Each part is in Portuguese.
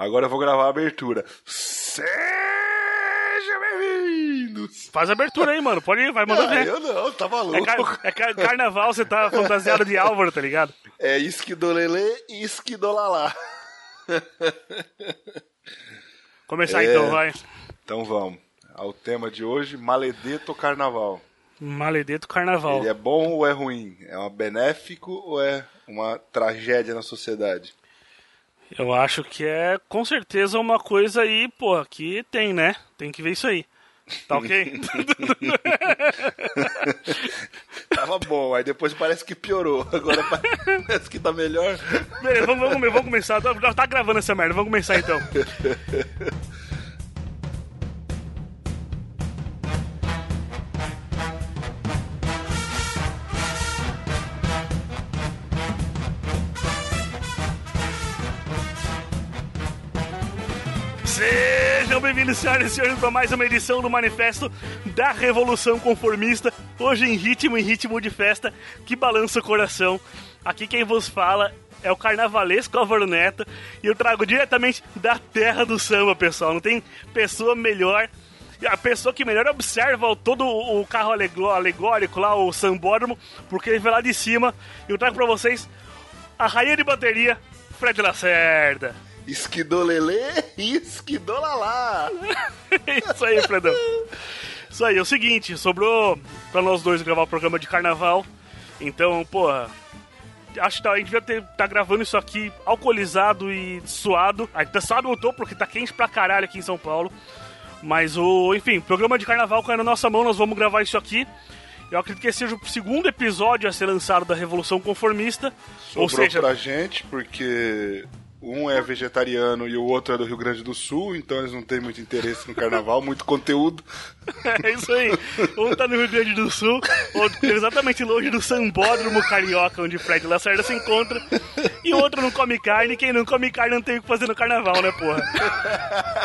Agora eu vou gravar a abertura. Seja bem-vindos! Faz a abertura aí, mano. Pode ir, vai mandando Ah, eu não, tá É, maluco. car- é car- carnaval, você tá fantasiado de Álvaro, tá ligado? É esquidolele e esquidolalá. Começar É. então, vai. Então vamos. Ao tema de hoje, Maledeto Carnaval. Maledeto Carnaval. Ele é bom ou é ruim? É um benéfico ou é uma tragédia na sociedade? Eu acho que é com certeza uma coisa aí, pô, que tem, né? Tem que ver isso aí. Tá ok? Tava bom, aí depois parece que piorou. Agora parece que tá melhor. Beleza, vamos, vamos, vamos começar. Já tá gravando essa merda, vamos começar então. bem-vindos, senhoras e senhores, para mais uma edição do Manifesto da Revolução Conformista. Hoje em ritmo, em ritmo de festa, que balança o coração. Aqui quem vos fala é o carnavalesco Álvaro Neto e eu trago diretamente da terra do samba, pessoal. Não tem pessoa melhor. A pessoa que melhor observa todo o carro alegó- alegórico lá, o sambódromo, porque ele vem lá de cima. E eu trago pra vocês a rainha de bateria, Fred Lacerda. Esquidolele e esquidolalá. Isso aí, Fredão. Isso aí, é o seguinte, sobrou pra nós dois gravar o programa de carnaval. Então, porra. Acho que tá- a gente devia ter, tá gravando isso aqui alcoolizado e suado. A gente tá suado no topo porque tá quente pra caralho aqui em São Paulo. Mas o. Enfim, programa de carnaval caiu na nossa mão, nós vamos gravar isso aqui. Eu acredito que esse seja o segundo episódio a ser lançado da Revolução Conformista. Sobrou ou seja, pra gente, porque um é vegetariano e o outro é do Rio Grande do Sul, então eles não têm muito interesse no carnaval, muito conteúdo. É isso aí. Um tá no Rio Grande do Sul, outro exatamente longe do Sambódromo Carioca, onde Fred Lacerda se encontra. E o outro não come carne, quem não come carne não tem o que fazer no carnaval, né, porra?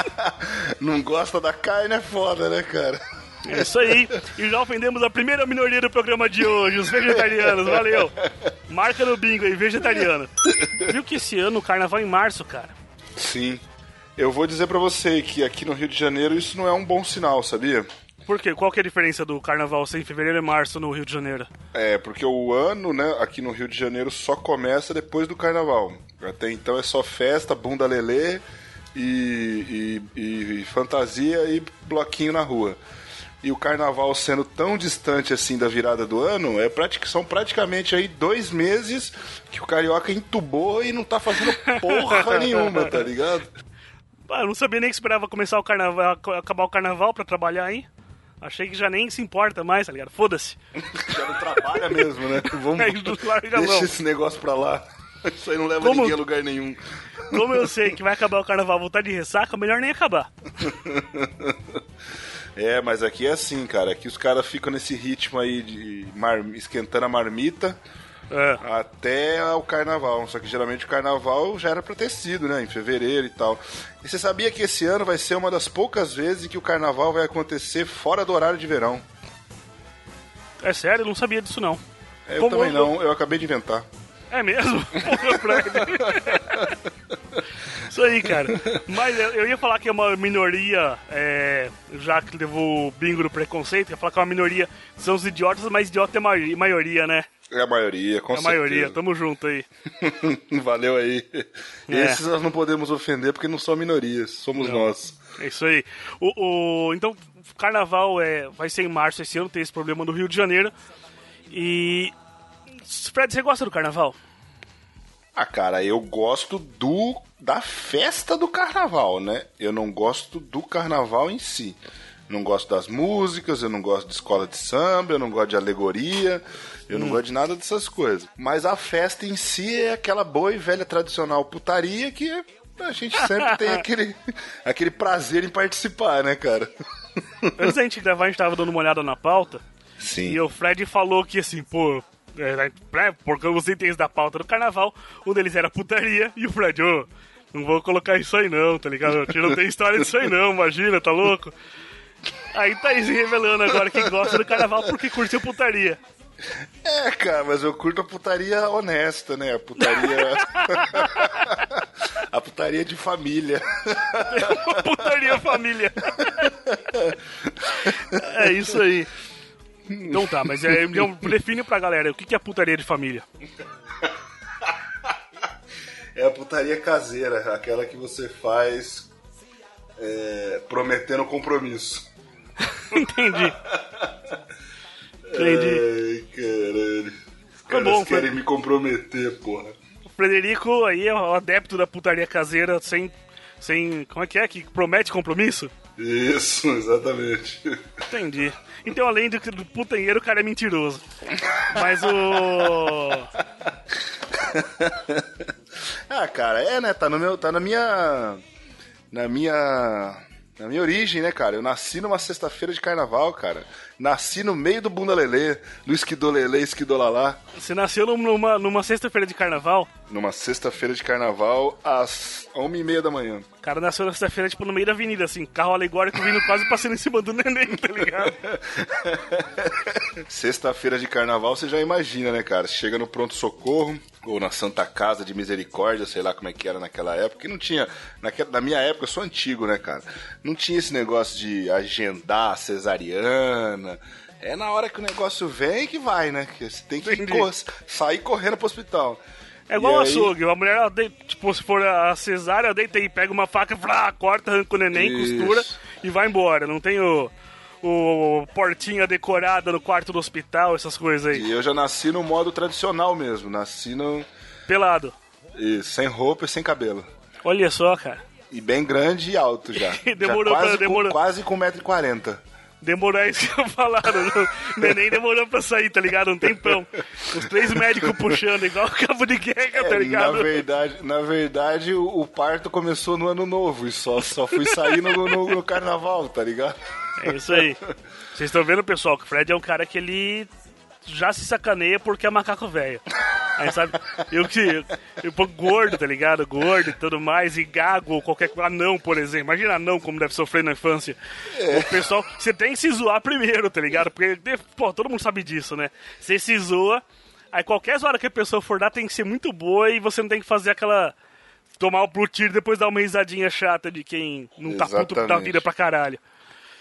Não gosta da carne é foda, né, cara? É isso aí. E já ofendemos a primeira minoria do programa de hoje, os vegetarianos. Valeu. Marca no bingo aí, vegetariano. Viu que esse ano o carnaval é em março, cara? Sim. Eu vou dizer pra você que aqui no Rio de Janeiro isso não é um bom sinal, sabia? Por quê? Qual que é a diferença do carnaval ser em fevereiro e março no Rio de Janeiro? É, porque o ano, né, aqui no Rio de Janeiro só começa depois do carnaval. Até então é só festa, bunda lelê e- e- e fantasia e bloquinho na rua. E o carnaval sendo tão distante assim da virada do ano, é pratic- são praticamente aí dois meses que o carioca entubou e não tá fazendo porra nenhuma, tá ligado? Ah, eu não sabia nem que esperava começar o carnaval, acabar o carnaval pra trabalhar aí. Achei que já nem se importa mais, tá ligado? Foda-se. Já não trabalha mesmo, né? Vamos, larga mão. deixa esse negócio pra lá. Isso aí não leva Como- ninguém a lugar nenhum. Como eu sei que vai acabar o carnaval voltar de ressaca, melhor nem acabar. É, mas aqui é assim, cara. Aqui os caras ficam nesse ritmo aí de mar- esquentando a marmita É. até o carnaval. Só que geralmente o carnaval já era pra ter sido, né? Em fevereiro e tal. E você sabia que esse ano vai ser uma das poucas vezes que o carnaval vai acontecer fora do horário de verão? É sério, eu não sabia disso não. Eu Como também eu- não, eu acabei de inventar. É mesmo? Porra. Isso aí, cara. Mas eu eu ia falar que é uma minoria, é, já que levou o bingo do preconceito, ia falar que é uma minoria, são os idiotas, mas idiota é mai- maioria, né? É a maioria, com É a maioria, certeza. tamo junto aí. Valeu aí. É. Esses nós não podemos ofender porque não são minorias, somos nós. É isso aí. O, o- então, carnaval é, vai ser em março esse ano, tem esse problema no Rio de Janeiro. E. Fred, você gosta do carnaval? Ah, cara, eu gosto do da festa do carnaval, né? Eu não gosto do carnaval em si. Não gosto das músicas, eu não gosto de escola de samba, eu não gosto de alegoria, eu não gosto de nada dessas coisas. Mas a festa em si é aquela boa e velha tradicional putaria que a gente sempre tem aquele, aquele prazer em participar, né, cara? Antes da gente gravar, a gente tava dando uma olhada na pauta. Sim. E o Fred falou que assim, pô, porque os itens da pauta do carnaval, um deles era putaria, e o Fred, ô, não vou colocar isso aí não, tá ligado? Não tem história disso aí não, imagina, tá louco? Aí tá aí se revelando agora que gosta do carnaval porque curtiu putaria. É, cara, mas eu curto a putaria honesta, né? A putaria. A putaria de família. putaria família. é isso aí. Então tá, mas é, então, define pra galera o que é putaria de família. É a putaria caseira, aquela que você faz é, prometendo compromisso. Entendi. Entendi. Ai, caralho. Os Tá caras bom, querem foi- me comprometer, porra. O Frederico aí é o adepto da putaria caseira sem. sem. como é que é? Que promete compromisso? Isso, exatamente. Entendi. Então, além do, do putanheiro, o cara é mentiroso. Mas o. Ah, cara, é, né? Tá, no meu, tá na minha. Na minha. Na minha origem, né, cara? Eu nasci numa sexta-feira de carnaval, cara. Nasci no meio do bunda lelê, do esquidolelê, esquidolalá. Você nasceu numa, numa sexta-feira de carnaval? Numa sexta-feira de carnaval, às uma e meia da manhã. O cara nasceu na sexta-feira, tipo, no meio da avenida, assim, carro alegórico vindo quase passando em cima do neném, tá ligado? Sexta-feira de carnaval, você já imagina, né, cara? Chega no pronto-socorro, ou na Santa Casa de Misericórdia, sei lá como é que era naquela época. E não tinha. Naquela, na minha época, eu sou antigo, né, cara? Não tinha esse negócio de agendar cesariana. É na hora que o negócio vem que vai, né? Que você tem que cor- sair correndo pro hospital. É igual E um aí- açougue, a mulher, de- tipo, se for a cesárea, deita aí, pega uma faca, vrá, corta, arranca o neném, Isso. costura e vai embora. Não tem o, o portinha decorada no quarto do hospital, essas coisas aí. E eu já nasci no modo tradicional mesmo. Nasci no, Pelado. e sem roupa e sem cabelo. Olha só, cara. E bem grande e alto já. Demorou já pra- quase, demorou. Com, quase com 1,40m. Demorou é isso que eu falaram. O neném demorou pra sair, tá ligado? Um tempão. Os três médicos puxando, igual cabo de guerra, tá É, ligado? Na verdade, na verdade o, o parto começou no ano novo e só, só fui sair no, no- no carnaval, tá ligado? É isso aí. Vocês estão vendo, pessoal, que o Fred é um cara que ele já se sacaneia porque é macaco velho. Aí sabe, eu que. Eu pô, gordo, tá ligado? Gordo e tudo mais, e gago ou qualquer coisa. Anão, por exemplo. Imagina anão como deve sofrer na infância. O pessoal. Você tem que se zoar primeiro, tá ligado? Porque, pô, todo mundo sabe disso, né? Você se zoa, aí qualquer zoada que a pessoa for dar tem que ser muito boa e você não tem que fazer aquela. Tomar o pro tiro e depois dar uma risadinha chata de quem não tá puto da Exatamente. vida pra caralho.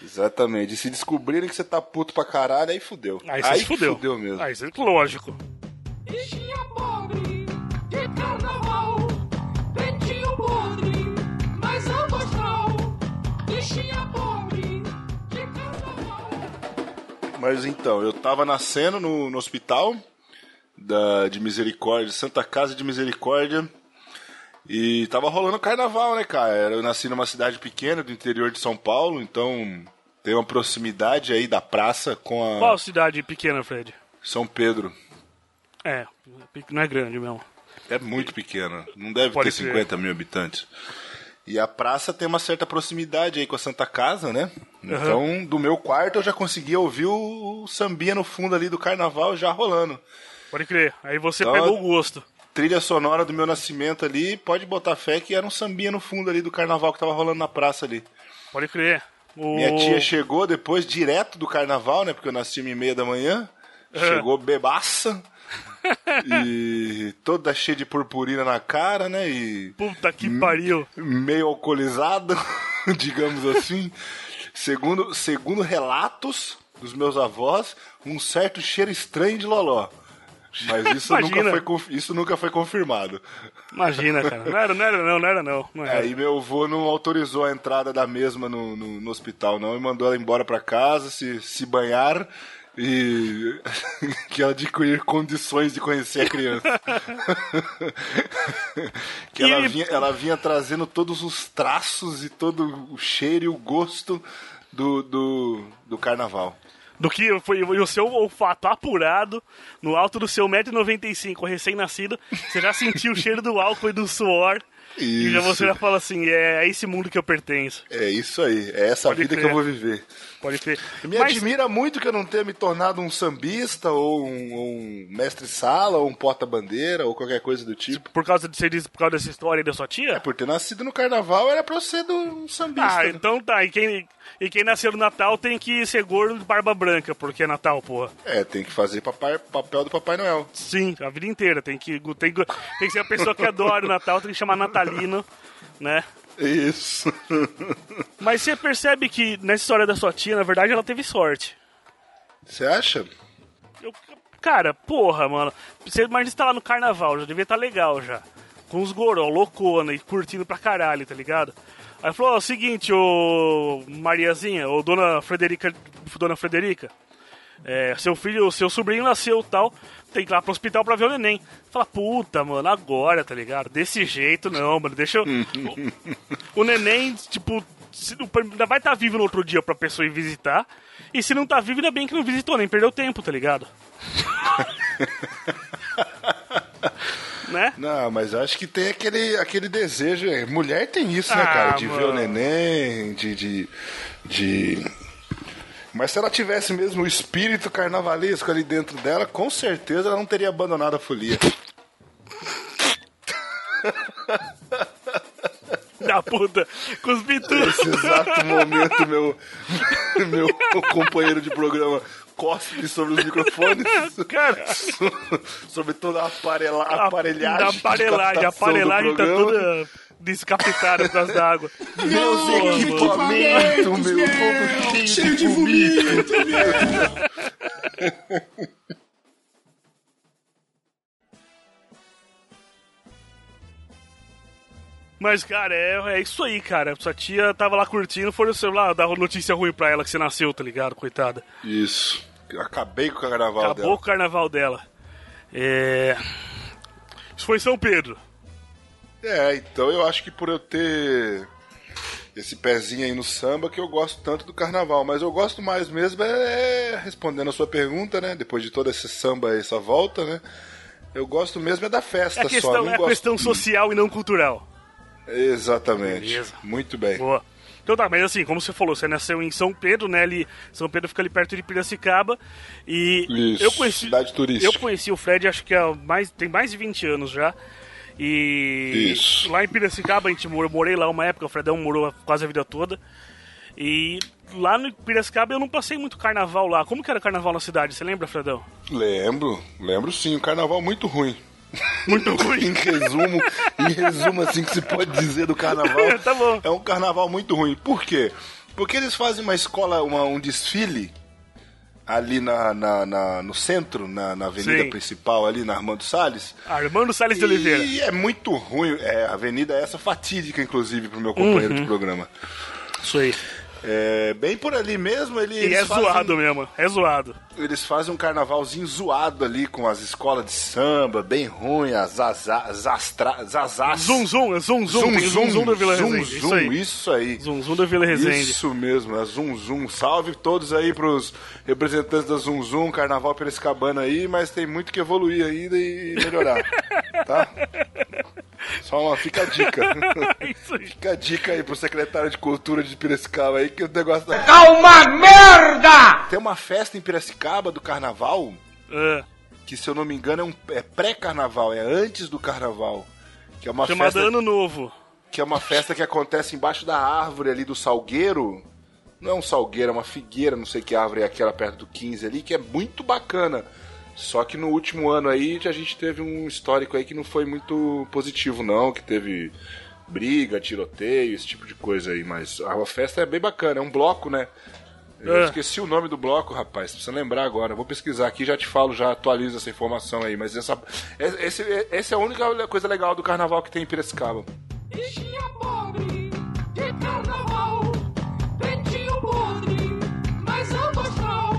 Exatamente. E se descobrirem que você tá puto pra caralho, aí fudeu. Aí você se fudeu. fudeu mesmo. Aí você, lógico. Bichinha pobre de carnaval, pretinho podre, mas amostral. Bichinha pobre de carnaval. Mas então, eu tava nascendo no, no hospital da, de Misericórdia, Santa Casa de Misericórdia. E tava rolando carnaval, né, cara? Eu nasci numa cidade pequena do interior de São Paulo, então tem uma proximidade aí da praça com a Qual cidade pequena, Fred? São Pedro. É, não é grande mesmo. É muito pequena, não deve Pode ter crer. 50 mil habitantes. E a praça tem uma certa proximidade aí com a Santa Casa, né? Então, do meu quarto eu já conseguia ouvir o, o sambinha no fundo ali do carnaval já rolando. Pode crer. Aí você Então, pegou o gosto. Trilha sonora do meu nascimento ali, pode botar fé que era um sambinha no fundo ali do carnaval que tava rolando na praça ali. Pode crer. O... Minha tia chegou depois, direto do carnaval, né? Porque eu nasci uma e meia da manhã. É. Chegou bebaça. e toda cheia de purpurina na cara, né? E Puta que pariu. meio alcoolizado, digamos assim. Segundo, segundo relatos dos meus avós, um certo cheiro estranho de loló. Mas isso, Imagina. nunca foi, isso nunca foi confirmado. Imagina, cara. Não era, não era não, não era não. não era. Aí meu avô não autorizou a entrada da mesma no, no, no hospital, não, e mandou ela embora pra casa, se, se banhar e que ela adquirir condições de conhecer a criança. que ela E- vinha, ela vinha trazendo todos os traços e todo o cheiro e o gosto do, do, do carnaval. Do que foi o seu olfato apurado, no alto do seu 1,95m, recém-nascido, você já sentiu o cheiro do álcool e do suor. E já Isso. você já fala assim, é a esse mundo que eu pertenço. É isso aí, é essa Pode vida crer. que eu vou viver. Pode crer. Me Mas- admira muito que eu não tenha me tornado um sambista ou um, um mestre-sala ou um porta-bandeira ou qualquer coisa do tipo. Por causa de diz por causa dessa história da sua tia? Por ter nascido no carnaval era pra eu ser do- um sambista. Ah, né? então tá. E quem, e quem nasceu no Natal tem que ser gordo de barba branca, porque é Natal, porra. É, tem que fazer papai- papel do Papai Noel. Sim, a vida inteira. Tem que, tem, tem que ser a pessoa que adora o Natal, tem que chamar natalino, né? Isso. Mas você percebe que nessa história da sua tia, na verdade, ela teve sorte. Você acha? Eu- cara, porra, mano. Você imagina você tá lá no carnaval, já devia estar legal já. Com os goró, loucona e curtindo pra caralho, tá ligado? Aí falou, ó, o seguinte, ô Mariazinha, ô dona Frederica, dona Frederica, é, seu filho, seu sobrinho nasceu tal, tem que ir lá pro hospital pra ver o neném. Fala, puta, mano, agora, tá ligado? Desse jeito não, mano, deixa eu... o, o neném, tipo, se- ainda vai estar vivo no outro dia pra pessoa ir visitar, e se não tá vivo, ainda bem que não visitou, nem perdeu tempo, tá ligado? né? Não, mas acho que tem aquele, aquele desejo. é, Mulher tem isso, né, Ah, cara? De ver o mano. neném, de, de, de. Mas se ela tivesse mesmo o espírito carnavalesco ali dentro dela, com certeza ela não teria abandonado a folia. Da puta, cuspi tudo. Nesse exato momento, meu, meu companheiro de programa cospe sobre os microfones. Cara, sobre toda a aparelha, aparelhagem. Da de aparelhagem, a aparelhagem tá toda descapitada por causa da água. Meus equipamentos, meu, todo cheio, de vomito. Mas, cara, é, é isso aí, cara. Sua tia tava lá curtindo, foi o celular dar notícia ruim pra ela que você nasceu, tá ligado? Coitada. Isso. Acabei com o carnaval Acabou dela. com o carnaval dela. É. Isso foi em São Pedro. É, então eu acho que por eu ter esse pezinho aí no samba que eu gosto tanto do carnaval. Mas eu gosto mais mesmo é, respondendo a sua pergunta, né? Depois de todo esse samba, essa volta, né? Eu gosto mesmo é da festa É a só. questão, não é a gosto... questão social e não cultural. Exatamente. Beleza. Muito bem. Boa. Então tá, mas assim, como você falou, você nasceu em São Pedro, né? Ali, São Pedro fica ali perto de Piracicaba. E Isso, eu conheci. cidade turística. Eu conheci o Fred, acho que há mais, tem mais de 20 anos já. E Isso. lá em Piracicaba, a gente morou, eu morei lá uma época, o Fredão morou quase a vida toda. E lá no Piracicaba eu não passei muito carnaval lá. Como que era carnaval na cidade? Você lembra, Fredão? Lembro, lembro sim. Um carnaval muito ruim. Muito em ruim. resumo, em resumo assim que se pode dizer do carnaval. Tá bom. É um carnaval muito ruim. Por quê? Porque eles fazem uma escola, uma- um desfile ali na, na- na- no centro, na, na avenida Sim. principal, ali na Armando Salles. Armando Salles de Oliveira. E é muito ruim. É, a avenida é essa fatídica, inclusive, pro meu companheiro Uhum. de programa. Isso aí. É, bem por ali mesmo, ele, E é zoado mesmo, é zoado. Eles fazem um carnavalzinho zoado ali com as escolas de samba, bem ruim, as zastra, zazás. Zum Zum, é Zum Zum, Zum Zum da Vila zum, Resende. zum, isso aí. isso aí. Zum Zum da Vila Resende. Isso mesmo, é Zum Zum. Salve todos aí pros representantes da Zum Zum, Carnaval Piracicabana aí, mas tem muito que evoluir ainda e melhorar, tá? Só uma, fica a dica. isso aí. Fica a dica aí pro secretário de Cultura de Piracicaba aí, que o negócio da... Tá uma merda! Tem uma festa em Piracicaba do Carnaval, É, que se eu não me engano é, um, é pré-carnaval, é antes do Carnaval. Que é uma chamada festa Ano Novo. que é uma festa que acontece embaixo da árvore ali do salgueiro. Não é um salgueiro, é uma figueira, não sei que árvore é aquela perto do 15 ali, que é muito bacana. Só que no último ano aí a gente teve um histórico aí que não foi muito positivo não, que teve briga, tiroteio, esse tipo de coisa aí, mas a festa é bem bacana, é um bloco, né? Eu É. esqueci o nome do bloco, rapaz. Precisa lembrar agora. Vou pesquisar aqui, já te falo, já atualizo essa informação aí. Mas essa, esse, esse é a única coisa legal do carnaval que tem em Piracicaba. Bichinha pobre de carnaval, pretinho podre, mas astral.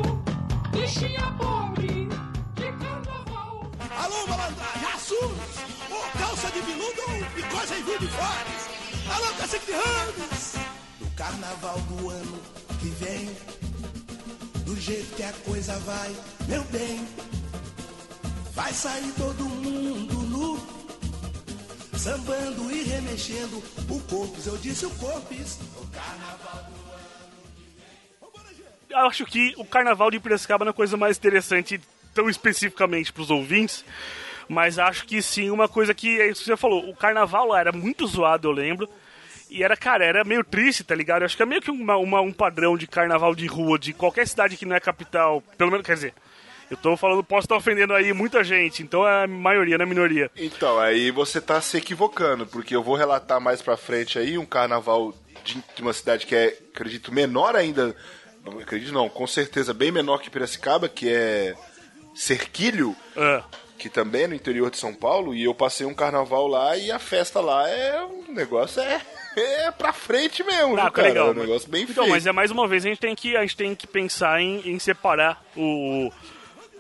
Bichinha pobre de carnaval. Alô, malandragem, assuntos! Ô, calça de veludo ou picose em vinho de fones! Alô, cacique de ramos! No carnaval do ano que vem, do jeito que a coisa vai, meu bem, vai sair todo mundo nu, sambando e remexendo o corpus. Eu disse o corpus, o carnaval do ano que vem. Eu acho que o carnaval de Piracicaba não é a coisa mais interessante, tão especificamente pros ouvintes. Mas acho que sim, uma coisa que é isso que você falou, o carnaval lá era muito zoado, eu lembro. E era, cara, era meio triste, tá ligado? Eu acho que é meio que uma- uma- um padrão de carnaval de rua de qualquer cidade que não é capital. Pelo menos, quer dizer, Eu tô falando, posso estar ofendendo aí muita gente, então é a maioria, não é minoria. Então, aí você tá se equivocando, porque eu vou relatar mais pra frente aí um carnaval de, de uma cidade que é, acredito, menor ainda. Não acredito não, com certeza bem menor que Piracicaba, que é Cerquilho, Ah, que também é no interior de São Paulo, e eu passei um carnaval lá e a festa lá é um negócio é, é pra frente mesmo, Ah, viu, tá cara? legal. é um negócio bem então, mas é mais uma vez, a gente tem que, a gente tem que pensar em, em separar o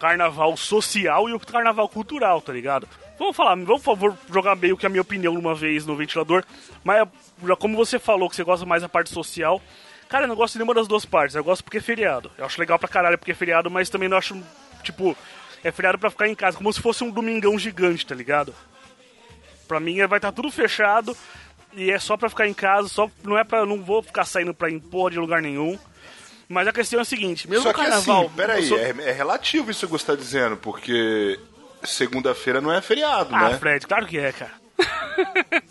carnaval social e o carnaval cultural, tá ligado? Vamos falar, vamos por favor jogar meio que a minha opinião uma vez no ventilador, mas já como você falou que você gosta mais da parte social, cara, eu não gosto de nenhuma das duas partes, eu gosto porque é feriado. Eu acho legal pra caralho porque é feriado, mas também não acho, tipo, é feriado pra ficar em casa, como se fosse um domingão gigante, tá ligado? Pra mim vai estar tudo fechado e é só pra ficar em casa, só não é para não vou ficar saindo pra impor de lugar nenhum. Mas a questão é a seguinte, mesmo Só que carnaval, assim, peraí, sou- é, é relativo isso que você tá dizendo, porque segunda-feira não é feriado, Ah, né? Fred, claro que é, cara.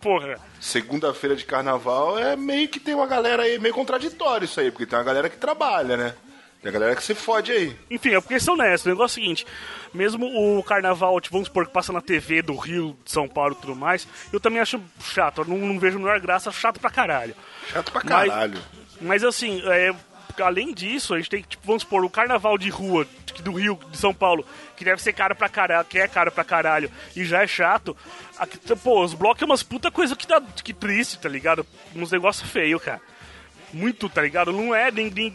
Porra. Segunda-feira de carnaval é meio que tem uma galera aí, meio contraditório isso aí, porque tem uma galera que trabalha, né? Tem a galera que se fode aí. Enfim, é porque são honestos. O negócio é o seguinte: mesmo o carnaval, tipo, vamos supor que passa na TV do Rio, de São Paulo e tudo mais, eu também acho chato. Eu não, não vejo a menor graça, chato pra caralho. Chato pra Mas- caralho. Mas assim, é, além disso, a gente tem que, tipo, vamos supor, o carnaval de rua do Rio, de São Paulo, que deve ser caro pra caralho, que é caro pra caralho, e já é chato. Aqui, pô, os blocos é umas puta coisa que, dá, que triste, tá ligado? Uns negócios feios, cara. Muito, tá ligado? Não é,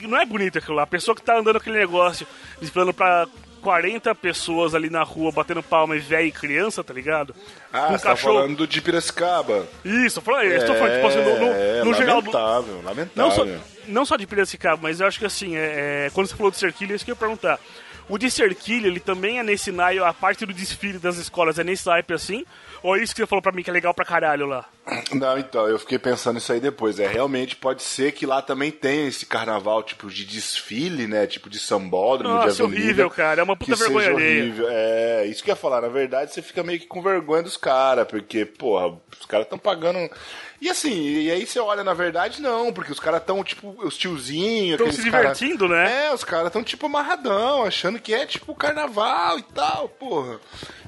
não é bonito aquilo lá. A pessoa que tá andando aquele negócio, esperando pra 40 pessoas ali na rua, batendo palma, e velho e criança, tá ligado? Ah, Com você tá falando de Piracicaba. Isso, eu falei, eu estou falando, tipo assim, no, no, é, no geral lamentável, lamentável. não só, não só de Piracicaba, mas eu acho que assim, é, é, quando você falou de Cerquilho, é isso que eu ia perguntar. O de Cerquilho, ele também é nesse naipe, a parte do desfile das escolas é nesse naipe assim? Ou é isso que você falou pra mim que é legal pra caralho lá? Não, então, eu fiquei pensando isso aí depois. É, realmente pode ser que lá também tenha esse carnaval, tipo, de desfile, né? Tipo, de sambódromo, de Nossa, avenida. horrível, cara. É uma puta vergonha alheia. horrível. É, isso que eu ia falar. Na verdade, você fica meio que com vergonha dos caras, porque, porra, os caras estão pagando... E assim, e aí você olha, na verdade, não, porque os caras estão, tipo, os tiozinhos... Tão aqueles se cara- divertindo, né? É, os caras estão, tipo, amarradão, achando que é, tipo, carnaval e tal, porra.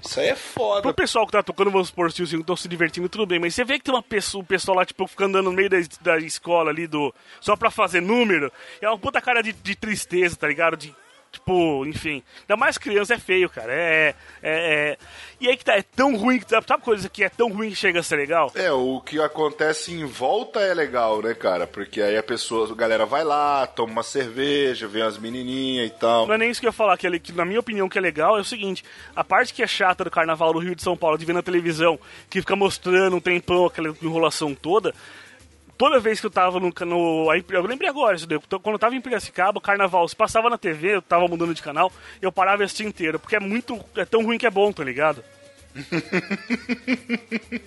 Isso aí é foda. Pro pessoal que tá tocando, vamos supor, os estão se divertindo, tudo bem, mas você vê que tem uma pessoa, um pessoal lá, tipo, ficando no meio da, da escola ali, do só pra fazer número, é uma puta cara de, de tristeza, tá ligado? De, tipo, enfim. Ainda mais criança é feio, cara. É, é, é- E aí que tá, é tão ruim, que sabe coisa que é tão ruim que chega a ser legal? É, o que acontece em volta é legal, né, cara? Porque aí a pessoa, a galera vai lá, toma uma cerveja, vê as menininhas e tal. Não é nem isso que eu ia falar, que, ele- que na minha opinião que é legal é o seguinte, a parte que é chata do carnaval do Rio de São Paulo, de ver na televisão, que fica mostrando um tempão aquela enrolação toda, toda vez que eu tava no... no eu lembrei agora, daí, quando eu tava em Piracicaba, o carnaval, se passava na TV, eu tava mudando de canal, eu parava e assistia inteiro, porque é muito... é tão ruim que é bom, tá ligado?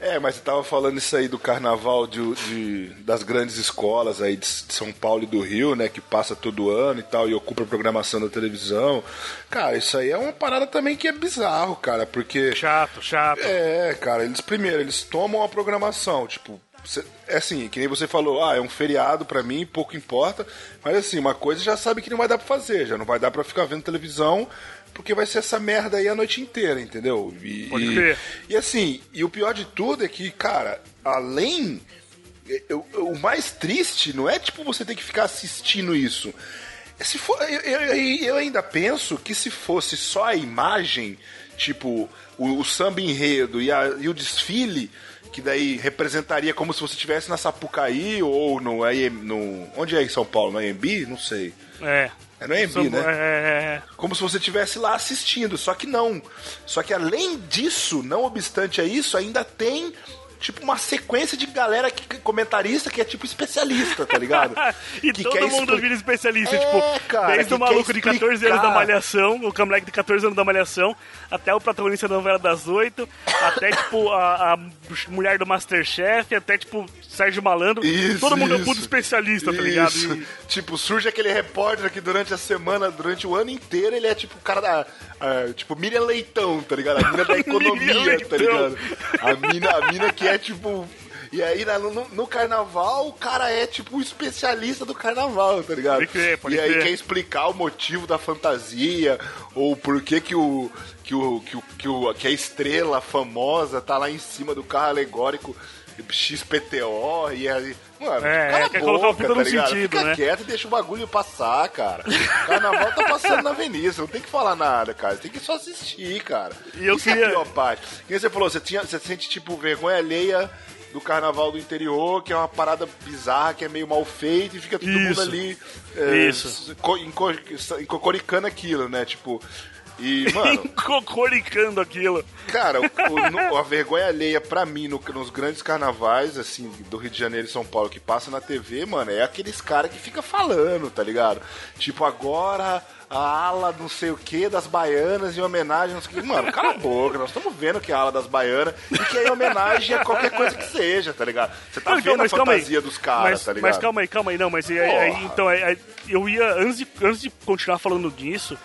É, mas você tava falando isso aí do carnaval de, de- das grandes escolas aí de São Paulo e do Rio, né? Que passa todo ano e tal, e ocupa a programação da televisão. Cara, isso aí é uma parada também que é bizarro, cara, porque. Chato, chato. É, cara, eles primeiro, eles tomam a programação, tipo, é assim, que nem você falou, ah, é um feriado pra mim, pouco importa, mas assim, uma coisa já sabe que não vai dar pra fazer, já não vai dar pra ficar vendo televisão, porque vai ser essa merda aí a noite inteira, entendeu? E, Pode e- crer. E assim, e o pior de tudo é que, cara, além. eu- eu- o mais triste não é tipo você ter que ficar assistindo isso. Se for, eu, eu- eu ainda penso que se fosse só a imagem, tipo, o, o samba enredo e, a- e o desfile, que daí representaria como se você estivesse na Sapucaí ou no, AM no. Onde é em São Paulo? No AMB? Não sei. É. É no AMB, São- né? é, como se você estivesse lá assistindo, só que não. Só que além disso, não obstante a isso, ainda tem tipo uma sequência de galera que comentarista que é tipo especialista, tá ligado? e que todo mundo expli- vira especialista, É, tipo, cara, desde o maluco de 14 anos da. Malhação, o moleque de 14 anos da Malhação, até o protagonista da novela das oito, até, tipo, a, a mulher do Masterchef, até, tipo, Sérgio Malandro. Isso, todo mundo é um isso. puto especialista, tá ligado? Isso. E- Tipo, surge aquele repórter que durante a semana, durante o ano inteiro, ele é tipo o cara da. ah, tipo, Miriam Leitão, tá ligado? A mina da economia, tá ligado? A mina, a mina que é tipo. E aí na- no, no carnaval o cara é tipo um especialista do carnaval, tá ligado? Pode crer, pode e aí crer. quer explicar o motivo da fantasia, ou por que que o. Que, o, que, o, que, o, que a estrela famosa tá lá em cima do carro alegórico XPTO e aí. Mano, É, cala a quer boca, colocar o puta tá no ligado? sentido, Fica né? quieto e deixa o bagulho passar, cara. Carnaval tá passando na você não tem que falar nada, cara. Você tem que só assistir, cara. E eu Isso é queria- a pior parte. E você falou, você, tinha, você sente, tipo, vergonha alheia do carnaval do interior, que é uma parada bizarra, que é meio mal feita e fica todo mundo Isso. ali é, Isso. co- enco- encocoricando aquilo, né? Tipo. E, mano, Cocoricando aquilo. Cara, o- o- a vergonha alheia pra mim no- nos grandes carnavais, assim, do Rio de Janeiro e São Paulo, que passa na TV, mano, é aqueles caras que fica falando, tá ligado? Tipo, agora a ala não sei o que das baianas em homenagem, não sei o que. Mano, cala a boca, nós estamos vendo que é a ala das baianas e que é em homenagem a qualquer coisa que seja, tá ligado? Você tá Não, então, vendo a calma aí. fantasia dos caras, mas, tá ligado? mas calma aí, calma aí, não, mas aí, Porra. aí, então, aí- aí eu ia, antes de, antes de continuar falando disso,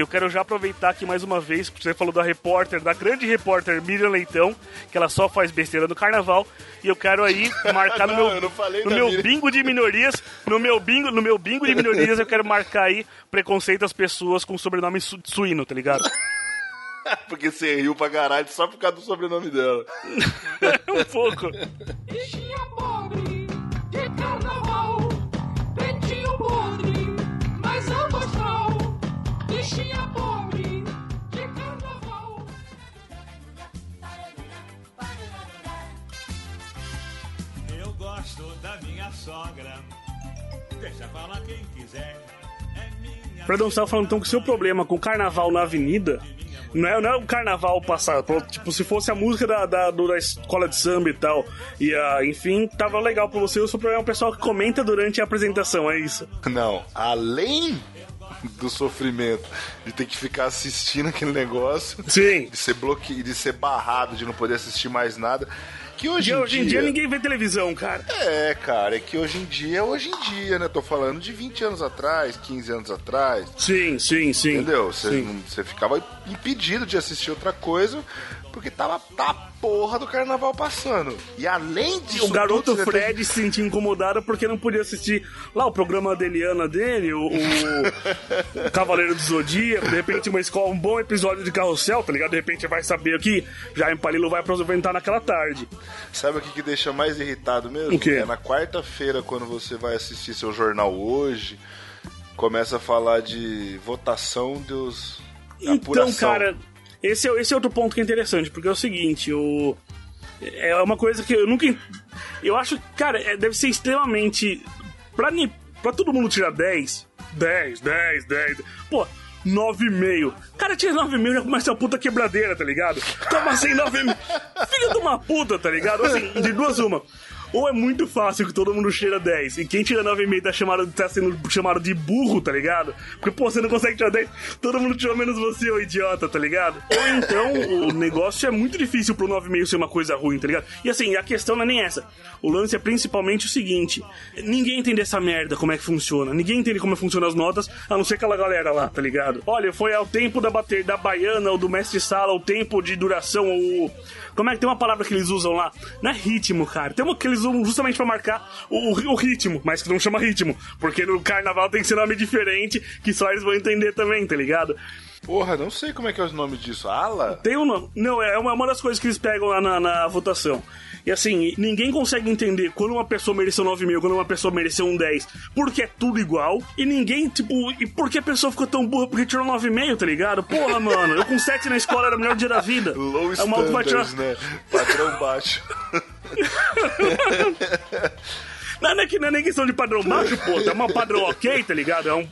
eu quero já aproveitar aqui mais uma vez, porque você falou da repórter, da grande repórter Miriam Leitão, que ela só faz besteira no carnaval, e eu quero aí marcar no Não, meu, eu não falei no meu Miriam. bingo de minorias, no meu bingo, no meu bingo de minorias eu quero marcar aí preconceito às pessoas com sobrenome su suíno, tá ligado? Porque você riu pra caralho só por causa do sobrenome dela. um pouco. Bichinha pobre de carnaval, Bichinha pobre de carnaval. Eu gosto da minha sogra. Deixa falar quem quiser. É minha. Falando então que o seu problema com o carnaval na avenida não é, não é o carnaval passado. Tipo, se fosse a música da, da, da escola de samba e tal, e ah, enfim, tava legal pra você. O seu problema é o pessoal que comenta durante a apresentação, é isso. Não, além do sofrimento de ter que ficar assistindo aquele negócio, Sim. de ser bloqueado, de ser barrado, de não poder assistir mais nada. Que hoje, em, hoje em dia ninguém vê televisão, cara. É, cara, é que hoje em dia é hoje em dia, né? Tô falando de 20 anos atrás, 15 anos atrás. Sim, sim, sim. Entendeu? Você ficava impedido de assistir outra coisa porque tava tá porra do carnaval passando. E além disso. O garoto tudo, tem- Fred se sentia incomodado porque não podia assistir lá o programa da Eliana dele, o, o Cavaleiro do Zodíaco, de repente uma escola, um bom episódio de carrossel, tá ligado? De repente vai saber que Jaime Palilo vai apresentar naquela tarde. Sabe o que, que deixa mais irritado mesmo? O quê? É na quarta-feira, quando você vai assistir seu jornal hoje, começa a falar de votação dos. Então, cara, esse é, esse é outro ponto que é interessante, porque é o seguinte, o. É uma coisa que eu nunca. Eu acho, cara, é- deve ser extremamente. Pra, pra todo mundo tirar 10, 10, 10, 10. Pô, 9,5. Cara, tira 9,5 já começa a puta quebradeira, tá ligado? Como assim 9,5? Filho de uma puta, tá ligado? Assim, de duas uma. Ou é muito fácil que todo mundo tira 10 e quem tira 9,5 tá, chamado, tá sendo chamado de burro, tá ligado? Porque, pô, você não consegue tirar 10, todo mundo tirou menos você, ô idiota, tá ligado? Ou então o negócio é muito difícil pro 9,5 ser uma coisa ruim, tá ligado? E assim, a questão não é nem essa. O lance é principalmente o seguinte: ninguém entende essa merda, como é que funciona. Ninguém entende como funcionam as notas, a não ser aquela galera lá, tá ligado? Olha, foi ao tempo da bater da baiana ou do mestre sala, o tempo de duração, ou. Como é que tem uma palavra que eles usam lá? Não é ritmo, cara. Tem uma que eles usam justamente pra marcar o, o ritmo, mas que não chama ritmo. Porque no carnaval tem que ser nome diferente, que só eles vão entender também, tá ligado? Porra, não sei como é que é os nomes disso. Ala? Tem um nome. Não, é uma, uma das coisas que eles pegam lá na, na votação. E assim, ninguém consegue entender quando uma pessoa mereceu 9 mil, quando uma pessoa mereceu um 10, porque é tudo igual. E ninguém, tipo, e por que a pessoa ficou tão burra porque tirou 9,5, tá ligado? Porra, mano, eu com 7 na escola era o melhor dia da vida. Low o maluco vai tirar. né? Padrão baixo. Não, não é, que, não é nem questão de padrão baixo, pô. É um padrão ok, tá ligado? É um.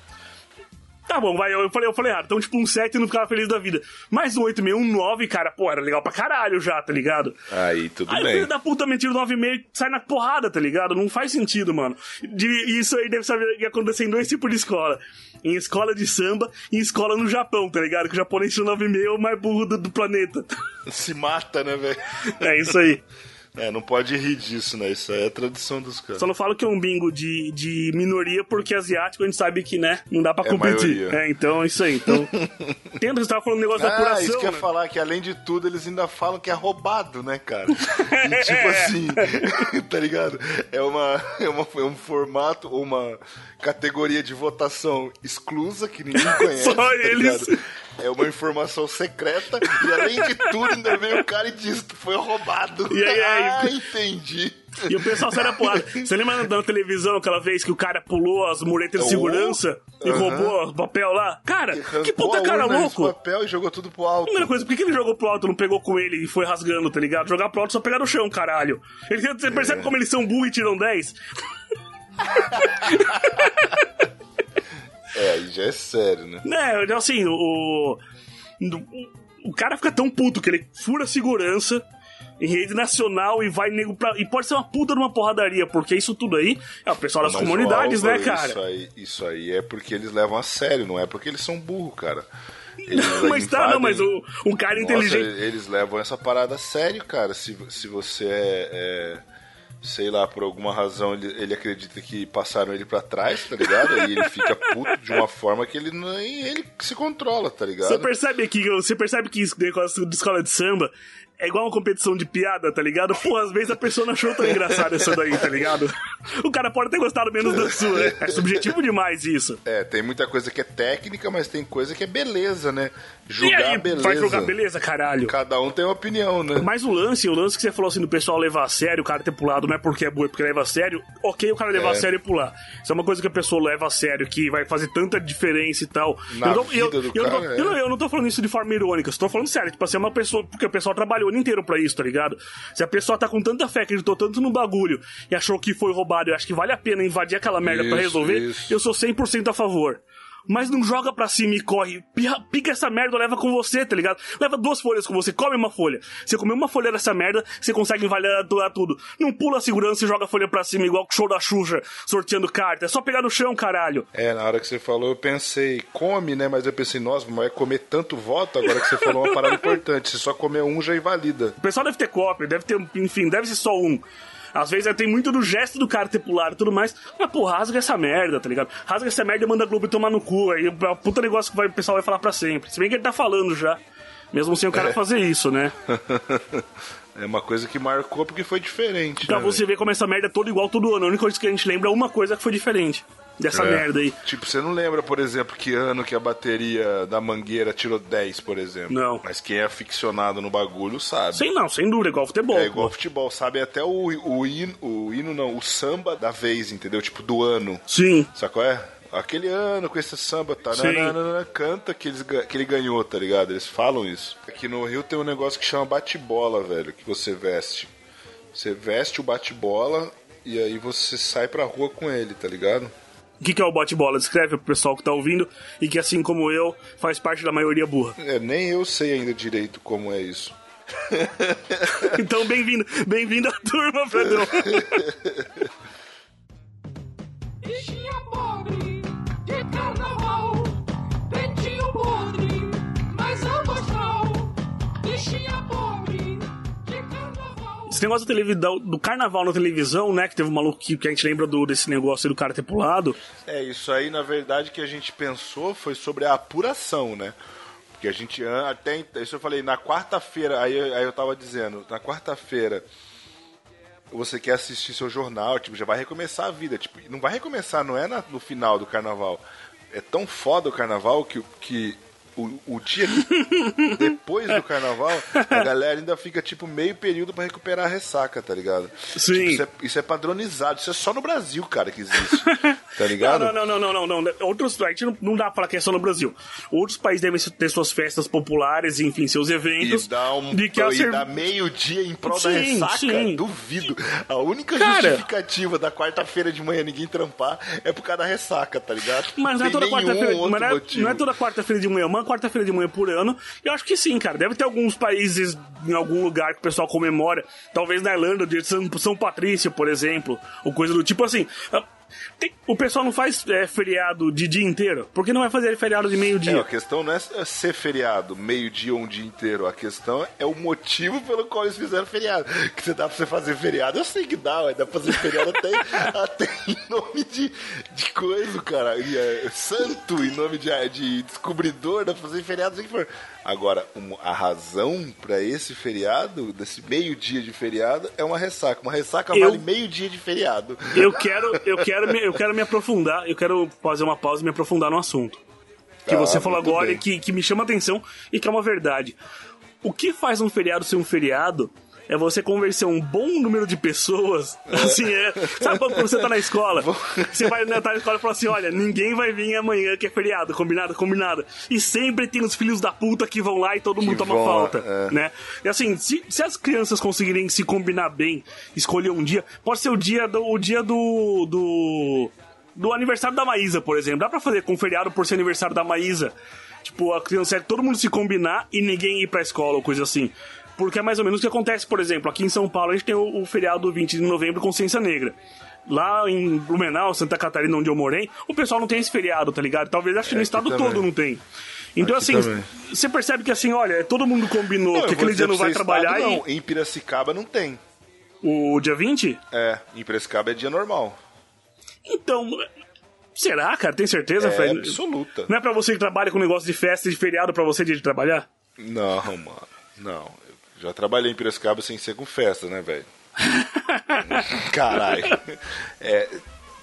Tá bom, vai, eu falei, eu falei errado. Então, tipo, um 7 não ficava feliz da vida. Mas um 8,5, um 9, cara, pô, era legal pra caralho já, tá ligado? Aí, tudo Aí o bem. filho da puta o 9,5 e sai na porrada, tá ligado? Não faz sentido, mano. De- isso aí deve saber que acontecer em dois tipos de escola. Em escola de samba e em escola no Japão, tá ligado? Que o japonês tira 9,5 é o mais burro do, do planeta. Se mata, né, velho? É isso aí. É, não pode rir disso, né? Isso aí é a tradição dos caras. Só não falo que é um bingo de, de minoria, porque asiático a gente sabe que, né, não dá pra É competir. É, então é isso aí. Então, tendo que você tava falando um negócio da Ah, apuração. isso que eu ia né? falar, que além de tudo, eles ainda falam que é roubado, né, cara? E tipo assim, tá ligado? É, uma, é, uma, é um formato, uma categoria de votação exclusa que ninguém conhece. Só tá eles. ligado? É uma informação secreta e além de tudo, ainda vem o cara e diz que foi roubado. E aí, aí? ah, entendi. E o pessoal sai da porrada. Você lembra na televisão aquela vez que o cara pulou as muretas de Oh, segurança e aham. roubou o papel lá? Cara, que puta cara louco! papel e jogou tudo pro alto. Primeira coisa, por que ele jogou pro alto, não pegou com ele e foi rasgando, tá ligado? Jogar pro alto é só pegar no chão, caralho. Ele, você É. percebe como eles são burros e tiram 10? É, aí já é sério, né? Né, assim, o, o. O cara fica tão puto que ele fura a segurança em rede nacional e vai nego pra. E pode ser uma puta de uma porradaria, porque isso tudo aí é o pessoal das Mas, comunidades, Álvaro, né, cara? Isso aí, isso aí é porque eles levam a sério, não é porque eles são burros, cara. Eles mas tá, não, mas o, um cara Nossa, inteligente. eles levam essa parada a sério, cara. Se, se você é, é, sei lá, por alguma razão ele, ele acredita que passaram ele pra trás, tá ligado? E ele fica puto de uma forma que ele nem ele se controla, tá ligado? Você percebe que você percebe que isso negócio de escola de samba é igual uma competição de piada, tá ligado? Pô, às vezes a pessoa não achou tão engraçada essa daí, tá ligado? O cara pode ter gostado menos da sua, né? É subjetivo demais isso. É, tem muita coisa que é técnica, mas tem coisa que é beleza, né? E Julgar aí, beleza. vai jogar beleza, caralho. Cada um tem uma opinião, né? Mas o lance, o lance que você falou assim do pessoal levar a sério, o cara ter pulado, não é porque é burro, é porque leva a sério. Ok, o cara levar É. a sério e pular. Isso é uma coisa que a pessoa leva a sério, que vai fazer tanta diferença e tal. Na eu, não- vida eu, do eu, não é. eu não- eu não tô falando isso de forma irônica, estou falando sério. Tipo assim, é uma pessoa, porque o pessoal trabalhou o ano inteiro pra isso, tá ligado? Se a pessoa tá com tanta fé, acreditou tanto no bagulho e achou que foi roubado e acho que vale a pena invadir aquela merda pra Isso, resolver, isso. eu sou 100% a favor. Mas não joga pra cima e corre. Pica essa merda, leva com você, tá ligado? Leva duas folhas com você, come uma folha. Você comer uma folha dessa merda, você consegue invalidar tudo. Não pula a segurança e joga a folha pra cima, igual o show da Xuxa, sorteando carta. É só pegar no chão, caralho. É, na hora que você falou, eu pensei, come, né? Mas eu pensei, nossa, mas vai comer tanto voto agora que você falou uma parada importante. Se só comer um, já invalida. O pessoal deve ter cópia, deve ter, enfim, deve ser só um. Às vezes tem muito do gesto do cara ter pulado e tudo mais. Mas, pô, rasga essa merda, tá ligado? Rasga essa merda e manda a Globo tomar no cu. Aí é um puta negócio que vai- o pessoal vai falar pra sempre. Se bem que ele tá falando já. Mesmo sem o cara fazer isso, né? É uma coisa que marcou porque foi diferente. Pra né, você ver como essa merda é toda igual todo ano. A única coisa que a gente lembra é uma coisa que foi diferente. Dessa É. merda aí. Tipo, você não lembra, por exemplo, que ano que a bateria da mangueira tirou 10, por exemplo. Não. Mas quem é aficionado no bagulho sabe. Sem não, sem dúvida, igual futebol. É igual pô. futebol, sabe até o, o, hino, o hino, não, o samba da vez, entendeu? Tipo, do ano. Sim. Sabe qual é? Aquele ano com esse samba, tá? Sim. nananana, canta que, eles, que ele ganhou, tá ligado? Eles falam isso. Aqui no Rio tem um negócio que chama bate-bola, velho, que você veste. Você veste o bate-bola e aí você sai pra rua com ele, tá ligado? O que, que é o bate-bola? Descreve pro pessoal que tá ouvindo e que, assim como eu, faz parte da maioria burra. É, nem eu sei ainda direito como é isso. Então, bem-vindo, bem-vindo à turma, Fredão. Bichinha pobre de carnaval, pretinho podre, mas. Bichinha negócio da televi- da- do carnaval na televisão, né? Que teve um maluco que, que a gente lembra do, desse negócio do cara ter pulado. É, isso aí, na verdade, que a gente pensou foi sobre a apuração, né? Porque a gente até. Isso eu falei, na quarta-feira, aí, eu- aí eu tava dizendo, na quarta-feira você quer assistir seu jornal, tipo, já vai recomeçar a vida. Tipo, não vai recomeçar, não é na- no final do carnaval. É tão foda o carnaval que, que o, o dia depois do carnaval, a galera ainda fica, tipo, meio período pra recuperar a ressaca, tá ligado? Sim. Tipo, isso, é, isso é padronizado, isso é só no Brasil, cara, que existe. Tá ligado? Não, não, não, não, não, não, não. Outros, a gente não, não dá pra falar que é só no Brasil. Outros países devem ter suas festas populares, enfim, seus eventos. E dá, um, de que e cer- dá meio-dia em prol da Sim, ressaca? sim. Duvido. A única Cara. justificativa da quarta-feira de manhã ninguém trampar é por causa da ressaca, tá ligado? Mas não é Tem toda nenhum quarta-feira. não é, não é toda quarta-feira de manhã, quarta-feira de manhã por ano. Eu acho que sim, cara. Deve ter alguns países, em algum lugar que o pessoal comemora. Talvez na Irlanda, o dia de São, São Patrício, por exemplo. Ou coisa do tipo assim. Tem- o pessoal não faz é, feriado de dia inteiro? Por que não vai fazer feriado de É, meio-dia? a questão não é ser feriado meio-dia ou um dia inteiro. A questão é o motivo pelo qual eles fizeram feriado. Que você dá pra você fazer feriado, eu sei que dá, ué, dá pra fazer feriado até, até em nome de, de coisa, cara. E, é, santo, em nome de, de descobridor, dá pra fazer feriado, sei que for. Agora, a razão pra esse feriado, desse meio-dia de feriado, é uma ressaca. Uma ressaca Eu- vale meio-dia de feriado. Eu quero, eu quero, me, eu quero me aprofundar, eu quero fazer uma pausa e me aprofundar no assunto. Que Ah, você falou agora bem. e que, que me chama atenção e que é uma verdade. O que faz um feriado ser um feriado é você convencer um bom número de pessoas. Assim, é. Sabe quando você tá na escola? Você vai né, tá na escola e fala assim: olha, ninguém vai vir amanhã que é feriado, combinado, combinado. E sempre tem os filhos da puta que vão lá e todo mundo toma vão lá, falta. é. Né? E assim, se, se as crianças conseguirem se combinar bem, escolher um dia, pode ser o dia do. O dia do, do do aniversário da Maísa, por exemplo. Dá pra fazer com feriado por ser aniversário da Maísa. Tipo, a criança, todo mundo se combinar e ninguém ir pra escola ou coisa assim. Porque é mais ou menos o que acontece, por exemplo, aqui em São Paulo a gente tem o, o feriado 20 de novembro, Consciência Negra. Lá em Blumenau, Santa Catarina, onde eu morei, o pessoal não tem esse feriado, tá ligado? Talvez acho que no aqui estado também. todo não tem. Então, Aqui assim, também. você percebe que assim, olha, todo mundo combinou Não, que aquele dia não vai trabalhar estado, não. Em Piracicaba não tem. e o dia 20? É, em Piracicaba é dia normal. Então, será, cara? Tem certeza, É Fred? absoluta. Não é pra você que trabalha com negócio de festa e de feriado pra você dia de trabalhar? Não, mano. Não. Já trabalhei em Piracicaba sem ser com festa, né, velho? Caralho. É,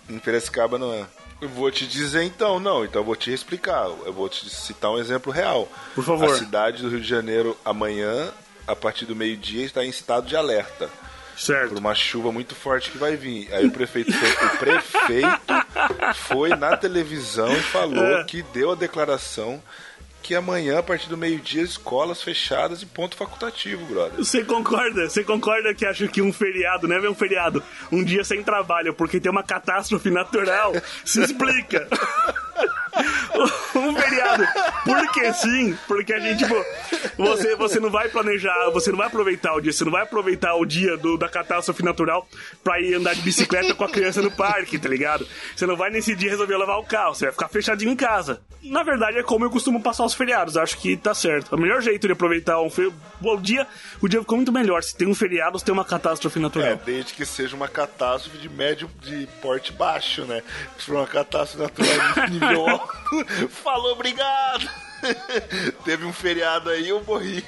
em Piracicaba não é. Eu vou te dizer então, não, então eu vou te explicar. Eu vou te citar um exemplo real. Por favor. A cidade do Rio de Janeiro, amanhã, a partir do meio-dia, está em estado de alerta. Por Certo. uma chuva muito forte que vai vir. Aí o prefeito foi, o prefeito foi na televisão e falou É. que deu a declaração que amanhã, a partir do meio-dia, escolas fechadas e ponto facultativo, brother. Você concorda? Você concorda que acha que um feriado, não é um feriado, um dia sem trabalho, porque tem uma catástrofe natural, se explica. feriado, porque sim, porque a gente, tipo, você, você não vai planejar, você não vai aproveitar o dia, você não vai aproveitar o dia do, da catástrofe natural pra ir andar de bicicleta com a criança no parque, tá ligado? Você não vai nesse dia resolver lavar o carro, você vai ficar fechadinho em casa. Na verdade, é como eu costumo passar os feriados, acho que tá certo. O melhor jeito de aproveitar um fe... o dia, o dia ficou muito melhor. Se tem um feriado, se tem uma catástrofe É, natural. desde que seja uma catástrofe de médio de porte baixo, né? Se for uma catástrofe natural de nível alto, falou obrigado. Teve um feriado aí, eu morri.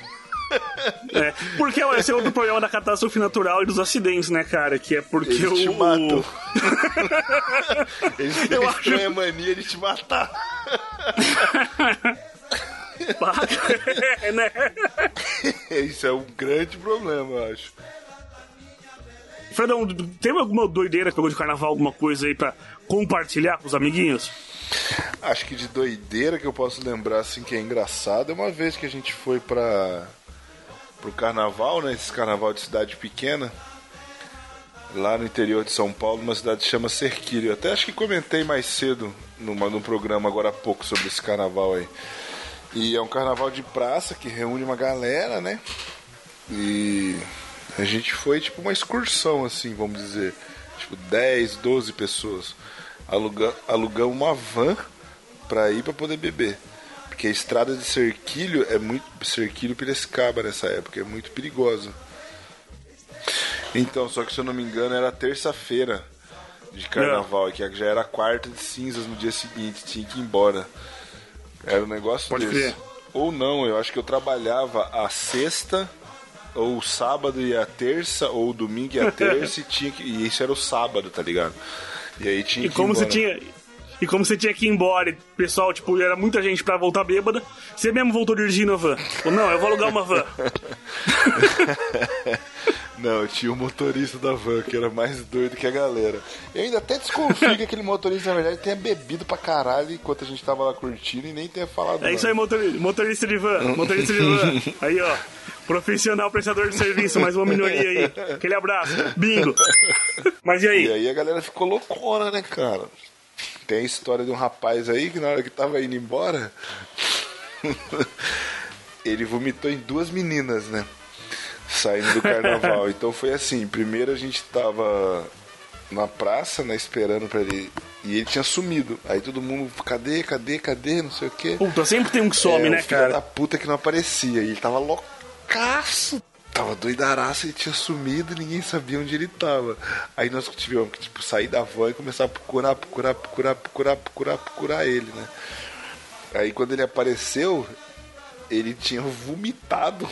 É, porque esse é outro problema da catástrofe natural e dos acidentes, né, cara? Que é porque Eles o. te matam. Eles têm Eu acho- mania de te matar. é, né? Isso é um grande problema, eu acho. Fredão, teve alguma doideira que pegou de carnaval, alguma coisa aí pra compartilhar com os amiguinhos? Acho que de doideira que eu posso lembrar, assim, que é engraçado, é uma vez que a gente foi pra. pro carnaval, né? Esse carnaval de cidade pequena. Lá no interior de São Paulo, uma cidade que chama Serquilho. Eu até acho que comentei mais cedo numa, num programa agora há pouco sobre esse carnaval aí. E é um carnaval de praça que reúne uma galera, né? E a gente foi tipo uma excursão, assim, vamos dizer. Tipo 10, 12 pessoas. Aluga, alugamos uma van pra ir pra poder beber. Porque a estrada de Cerquilho é muito. Cerquilho Piracicaba nessa época, é muito perigosa. Então, só que se eu não me engano era terça-feira de carnaval, que já era quarta de cinzas no dia seguinte, tinha que ir embora. Era um negócio Pode desse. crer. Ou não, eu acho que eu trabalhava a sexta, ou o sábado e a terça, ou o domingo e a terça, e, tinha que, e isso era o sábado, tá ligado? E aí tinha E que ir como você embora. tinha. E como você tinha que ir embora, e pessoal, tipo, era muita gente pra voltar bêbada, você mesmo voltou dirigindo a van. Ou não, eu vou alugar uma van. Não, tinha o motorista da van, que era mais doido que a galera. Eu ainda até desconfio que aquele motorista, na verdade, tenha bebido pra caralho enquanto a gente tava lá curtindo e nem tenha falado É isso aí, motorista, motorista de van. Motorista de van. Aí, ó. Profissional prestador de serviço, mais uma minoria aí. Aquele abraço. Bingo. Mas e E aí? aí a galera ficou loucona, né, cara? Tem a história de um rapaz aí que na hora que tava indo embora, ele vomitou em duas meninas, né? Saindo do carnaval. Então foi assim, primeiro a gente tava na praça, né, esperando pra ele. E ele tinha sumido. Aí todo mundo, cadê, cadê, cadê, não sei o quê. Puta, sempre tem um que some, É, né, cara? da puta que não aparecia. E ele tava loucaço. Tava doidaraço, ele tinha sumido e ninguém sabia onde ele tava. Aí nós tivemos que, tipo, sair da van e começar a procurar, procurar, procurar, procurar, procurar, procurar ele, né? Aí quando ele apareceu, ele tinha vomitado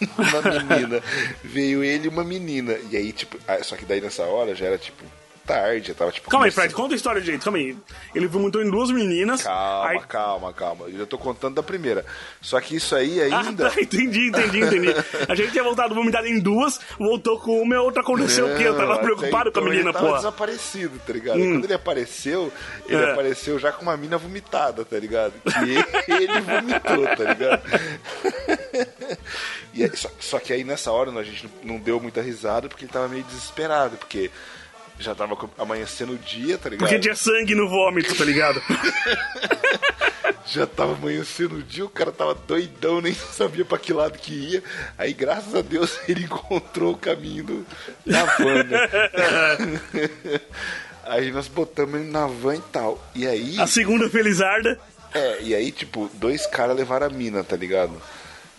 uma menina. Veio ele e uma menina. E aí, tipo, ah, só que daí nessa hora já era tipo tarde, tava tipo. Calma aí, começando- Fred, conta a história direito, calma aí. Ele vomitou em duas meninas. Calma, aí... calma, calma. Eu já tô contando da primeira. Só que isso aí Ah, ainda. tá, entendi, entendi, entendi. A gente tinha voltado vomitado em duas, voltou com uma e a outra aconteceu o quê? Eu tava preocupado até com a menina, então Ele tava porra. desaparecido, tá ligado? E Quando ele apareceu, ele É. apareceu já com uma mina vomitada, tá ligado? E ele vomitou, tá ligado? E aí- só, só que aí nessa hora a gente não deu muita risada porque ele tava meio desesperado, porque já tava amanhecendo o dia, tá ligado? Porque tinha sangue no vômito, tá ligado? Já tava amanhecendo o dia, o cara tava doidão, nem sabia pra que lado que ia. Aí, graças a Deus, ele encontrou o caminho do, da van, né? Aí nós botamos ele na van e tal. E aí, A segunda felizarda. é, e aí, tipo, dois caras levaram a mina, tá ligado?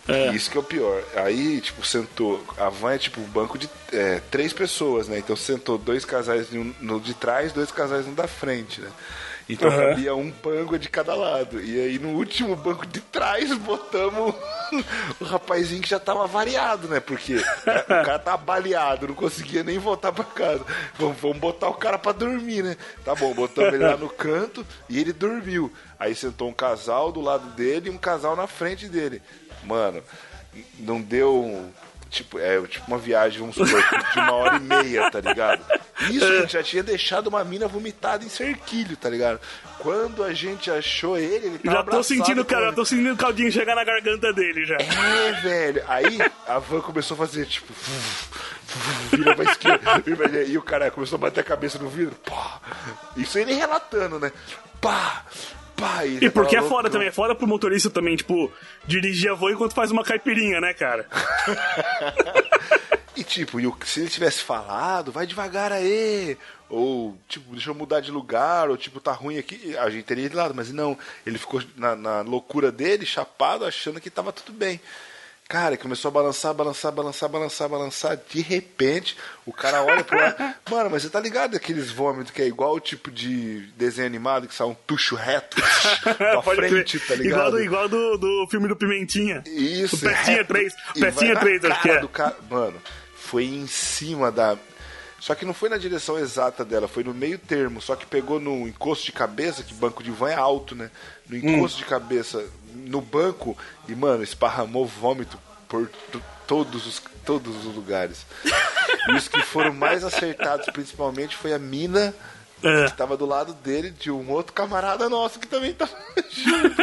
É. Isso que é o pior. Aí, tipo, sentou. A van é tipo um banco de é, três pessoas, né? Então sentou dois casais no, de trás, dois casais no da frente, né? Então cabia um banco de cada lado. E aí no último banco de trás botamos o rapazinho que já tava variado, né? Porque é, o cara tava baleado, não conseguia nem voltar pra casa. Vamos, vamos botar o cara pra dormir, né? Tá bom, botamos ele lá no canto e ele dormiu. Aí sentou um casal do lado dele e um casal na frente dele. Mano, não deu. Tipo, é tipo uma viagem, vamos supor, de uma hora e meia, tá ligado? Isso a gente já tinha deixado uma mina vomitada em cerquilho, tá ligado? Quando a gente achou ele, ele tava Já tô sentindo, cara, já tô sentindo o caldinho chegar na garganta dele já. É, velho. Aí a van começou a fazer tipo. Vira pra esquerda. E o cara começou a bater a cabeça no vidro. Pá. Isso ele relatando, né? Pá! Pá! E porque é loucão. também, é foda pro motorista também, tipo, dirigir a van enquanto faz uma caipirinha, né, cara? E tipo, e se ele tivesse falado, vai devagar aí. Ou, tipo, deixa eu mudar de lugar, ou tipo, tá ruim aqui, a gente teria ido lá, mas não, ele ficou na, na loucura dele, chapado, achando que tava tudo bem. Cara, começou a balançar, balançar, balançar, balançar, balançar. De repente, o cara olha pro ar. Mano, mas você tá ligado aqueles vômitos que é igual o tipo de desenho animado que sai um tucho reto pra frente, tá Igual, ligado? do, igual do, do filme do Pimentinha. Isso, O Pecinha reto. 3. E Pecinha vai 3, na acho que é. cara. Mano, foi em cima da. Só que não foi na direção exata dela, foi no meio termo. Só que pegou no encosto de cabeça, que banco de van é alto, né? No encosto de cabeça, no banco, e, mano, esparramou vômito por todos os, todos os lugares. E os que foram mais acertados, principalmente, foi a mina É. que tava do lado dele, de um outro camarada nosso que também tava junto?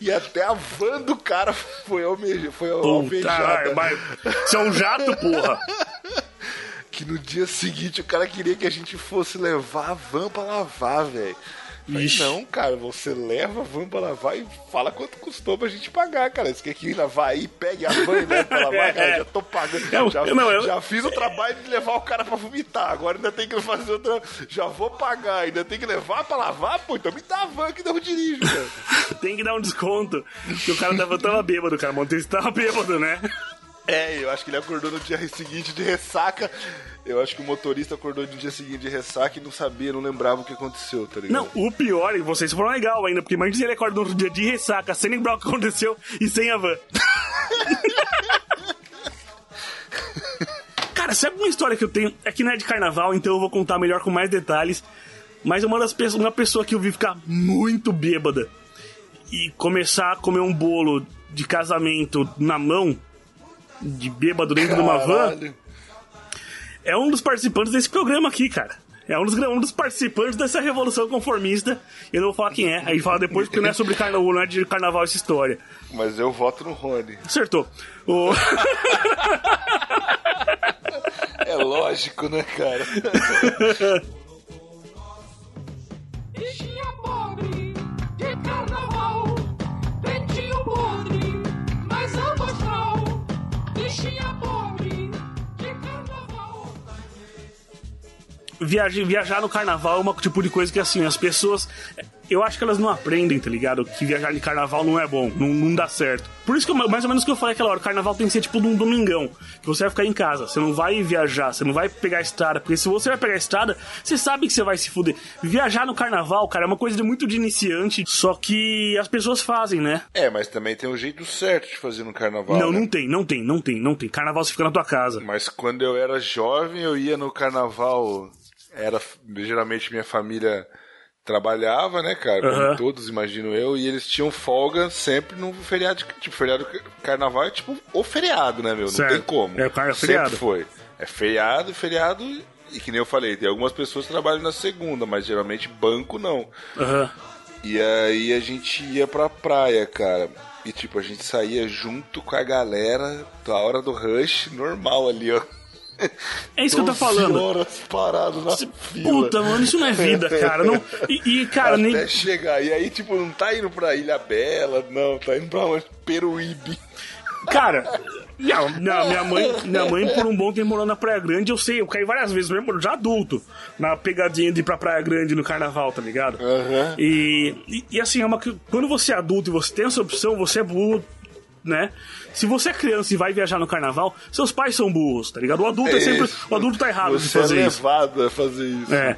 E até a van do cara foi, almeja, foi Puta, mas isso é um jato, porra. Que no dia seguinte o cara queria que a gente fosse levar a van pra lavar, velho. Não, cara, você leva a van pra lavar e fala quanto custou pra gente pagar, cara. Você quer que lavar aí, pegue a van e leve pra lavar, cara, já tô pagando. Eu- já, não, eu- já fiz o trabalho de levar o cara pra vomitar, agora ainda tem que fazer outra. Já vou pagar, ainda tem que levar pra lavar, pô, então me dá a van que eu dirijo, cara. Tem que dar um desconto. Que o cara tava, tava bêbado, cara. O motorista tava bêbado, né? É, eu acho que ele acordou no dia seguinte de ressaca. Eu acho que o motorista acordou no dia seguinte de ressaca e não sabia, não lembrava o que aconteceu, tá ligado? Não, o pior, e vocês foram legal ainda, porque imagina se ele acorda no outro dia de ressaca, sem lembrar o que aconteceu e sem a van. Cara, sabe uma história que eu tenho? É que não é de carnaval, então eu vou contar melhor com mais detalhes. Mas é uma das pessoas, uma pessoa que eu vi ficar muito bêbada e começar a comer um bolo de casamento na mão, de bêbado dentro de uma van, Caralho. é um dos participantes desse programa aqui, cara. É um dos, um dos participantes dessa revolução conformista. Eu não vou falar quem é, aí fala depois, porque não é sobre carnaval, não é de carnaval essa história. Mas eu voto no Rony. Acertou. O... É lógico, né, cara? viajar, viajar no carnaval é uma tipo de coisa que, assim, as pessoas. Eu acho que elas não aprendem, tá ligado? Que viajar de carnaval não é bom, não, não dá certo. Por isso que eu- mais ou menos que eu falei aquela hora, o carnaval tem que ser tipo num domingão, que você vai ficar em casa, você não vai viajar, você não vai pegar a estrada, porque se você vai pegar a estrada, você sabe que você vai se fuder. Viajar no carnaval, cara, é uma coisa de muito de iniciante, só que as pessoas fazem, né? É, mas também tem um jeito certo de fazer no carnaval. não, né? não tem, não tem, não tem, não tem. Carnaval você fica na tua casa. Mas quando eu era jovem, eu ia no carnaval. Era geralmente minha família trabalhava, né, cara? Como todos, imagino eu, e eles tinham folga sempre no feriado. Tipo, feriado carnaval é tipo o feriado, né, meu? Não Certo. tem como. É, cara, é sempre feriado. foi. É feriado, feriado. E que nem eu falei, tem algumas pessoas que trabalham na segunda, mas geralmente banco não. Aham. E aí a gente ia pra praia, cara. E tipo, a gente saía junto com a galera da hora do rush, normal ali, ó. É isso que eu tô 12 falando. horas parado na. Puta, mano, isso não é vida, cara. Não... E, e, cara, Até nem. chegar. E aí, tipo, não tá indo pra Ilha Bela, não, tá indo pra onde? Peruíbe. Cara, minha, minha, minha mãe, minha mãe, por um bom tempo morou na Praia Grande, eu sei, eu caí várias vezes, mesmo já adulto, na pegadinha de ir pra Praia Grande no carnaval, tá ligado? Aham. E, e, e assim, é uma, quando você é adulto e você tem essa opção, você é burro, né? Se você é criança e vai viajar no carnaval, seus pais são burros, tá ligado? O adulto é, sempre. isso. O adulto tá errado de Você é fazer isso. levado a fazer isso. É.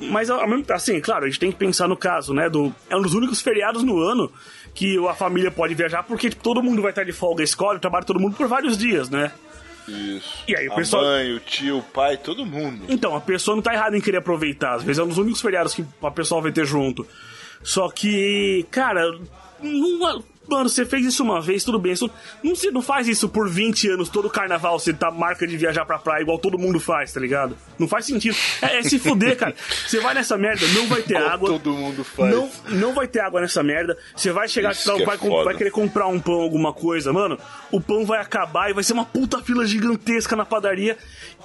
Mas, assim, claro, a gente tem que pensar no caso, né? Do, é um dos únicos feriados no ano que a família pode viajar, porque todo mundo vai estar de folga, a escola, trabalha todo mundo por vários dias, né? Isso. E aí, o a pessoal- mãe, o tio, o pai, todo mundo. Então, a pessoa não tá errada em querer aproveitar. Às vezes é um dos únicos feriados que a pessoa vai ter junto. Só que, cara, não- mano, você fez isso uma vez, tudo bem. Isso, não, se, não faz isso por 20 anos, todo carnaval você tá marca de viajar pra praia igual todo mundo faz, tá ligado? Não faz sentido. É, é se fuder, cara. Você vai nessa merda, não vai ter água. todo mundo faz. Não, não vai ter água nessa merda. Você vai chegar, pra- é vai, foda. vai querer comprar um pão, alguma coisa, mano. O pão vai acabar e vai ser uma puta fila gigantesca na padaria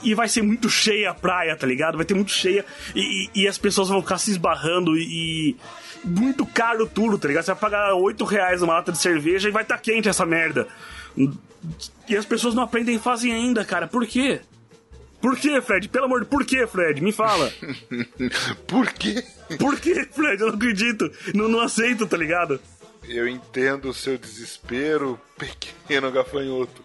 e vai ser muito cheia a praia, tá ligado? Vai ter muito cheia e, e- e as pessoas vão ficar se esbarrando e. e muito caro tudo, tá ligado? Você vai pagar 8 reais uma lata de cerveja e vai estar quente essa merda. E as pessoas não aprendem e fazem ainda, cara. Por quê? Por quê, Fred? Pelo amor de por quê, Fred? Me fala. Por quê? Por quê, Fred? Eu não acredito. Não, não aceito, tá ligado? Eu entendo o seu desespero, pequeno gafanhoto.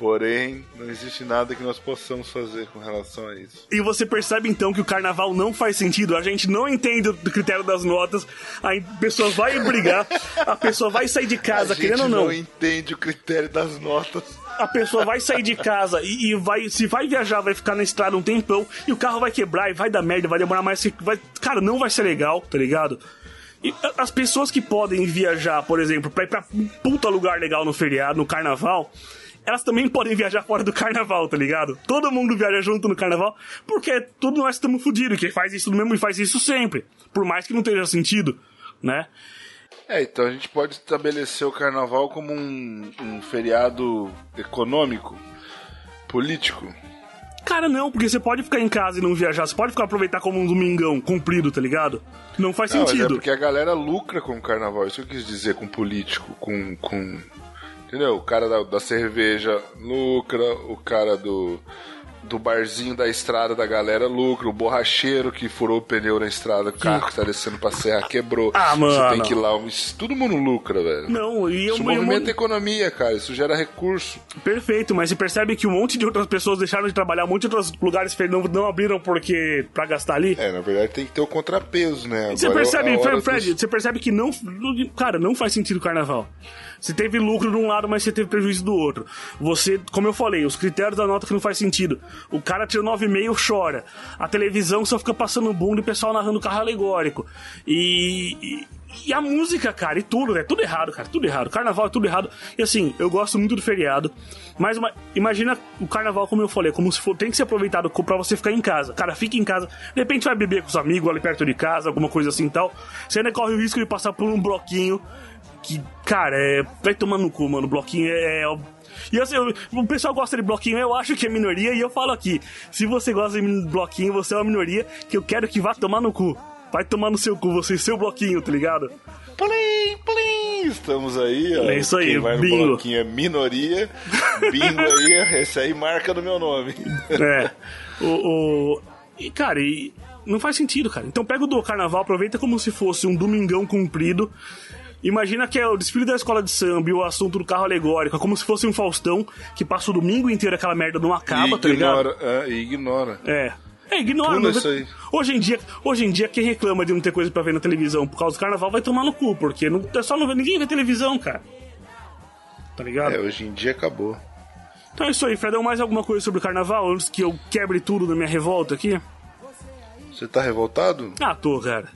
Porém, não existe nada que nós possamos fazer com relação a isso. E você percebe então que o carnaval não faz sentido, a gente não entende o critério das notas, a pessoa vai brigar, a pessoa vai sair de casa, a gente querendo ou não, entende o critério das notas. a pessoa vai sair de casa e, e vai, se vai viajar, vai ficar na estrada um tempão, e o carro vai quebrar e vai dar merda, vai demorar mais, vai, cara, não vai ser legal, tá ligado? E as pessoas que podem viajar, por exemplo, pra ir pra um puta lugar legal no feriado, no carnaval, elas também podem viajar fora do carnaval, tá ligado? Todo mundo viaja junto no carnaval, porque todos nós estamos fodidos. Quem faz isso mesmo e faz isso sempre. Por mais que não tenha sentido, né? É, então a gente pode estabelecer o carnaval como um, um feriado econômico, político. Cara, não, porque você pode ficar em casa e não viajar. Você pode ficar aproveitar como um domingão comprido, tá ligado? Não faz Não, mas é sentido. porque a galera lucra com o carnaval. Isso que eu quis dizer com político, com. com entendeu? O cara da, da cerveja lucra, o cara do. Do barzinho da estrada da galera lucra, o borracheiro que furou o pneu na estrada, o carro que tá descendo pra serra quebrou. Ah, Você tem mano. que ir lá. Todo mundo lucra, velho. Não, e eu, Isso eu- movimenta a economia, cara. Isso gera recurso. Perfeito, mas você percebe que um monte de outras pessoas deixaram de trabalhar, um monte de outros lugares não, não abriram porque pra gastar ali. É, na verdade tem que ter o contrapeso, né? Você Agora é percebe, Fred, dos- você percebe que não, não- Cara, não faz sentido o carnaval. Você teve lucro de um lado, mas você teve prejuízo do outro. Você, como eu falei, os critérios da nota que não faz sentido. O cara tira 9,5 chora. A televisão só fica passando bunda e o pessoal narrando carro alegórico. E. e a música, cara, e tudo, é tudo errado, cara, tudo errado. Carnaval é tudo errado. E assim, eu gosto muito do feriado, mas uma- imagina o carnaval, como eu falei, como se for, tem que ser aproveitado pra você ficar em casa. Cara, fica em casa, de repente vai beber com os amigos ali perto de casa, alguma coisa assim e tal. Você ainda corre o risco de passar por um bloquinho que, cara, é. Vai tomar no cu, mano. Bloquinho é. é- e assim, o pessoal gosta de bloquinho, eu acho que é minoria, e eu falo aqui: se você gosta de bloquinho, você é uma minoria que eu quero que vá tomar no cu. Vai tomar no seu cu, você e seu bloquinho, tá ligado? Plim, plim! Estamos aí, ó. É isso aí, Quem vai no bingo. bloquinho é minoria. Bingo aí, esse aí marca no meu nome. É. O, o- E, cara, e não faz sentido, cara. Então pega o do carnaval, aproveita como se fosse um domingão comprido. Imagina que é o desfile da escola de samba e o assunto do carro alegórico, é como se fosse um Faustão que passa o domingo inteiro aquela merda não acaba, tá ligado? ignora, é, e ignora. É. É, ignora. Pula mas isso aí. Hoje em dia, hoje em dia quem reclama de não ter coisa pra ver na televisão por causa do carnaval vai tomar no cu, porque não, é só não ver, ninguém vê televisão, cara. Tá ligado? É, hoje em dia acabou. Então é isso aí, Fredão, mais alguma coisa sobre o carnaval antes que eu quebre tudo da minha revolta aqui? Você tá revoltado? Ah, tô, cara.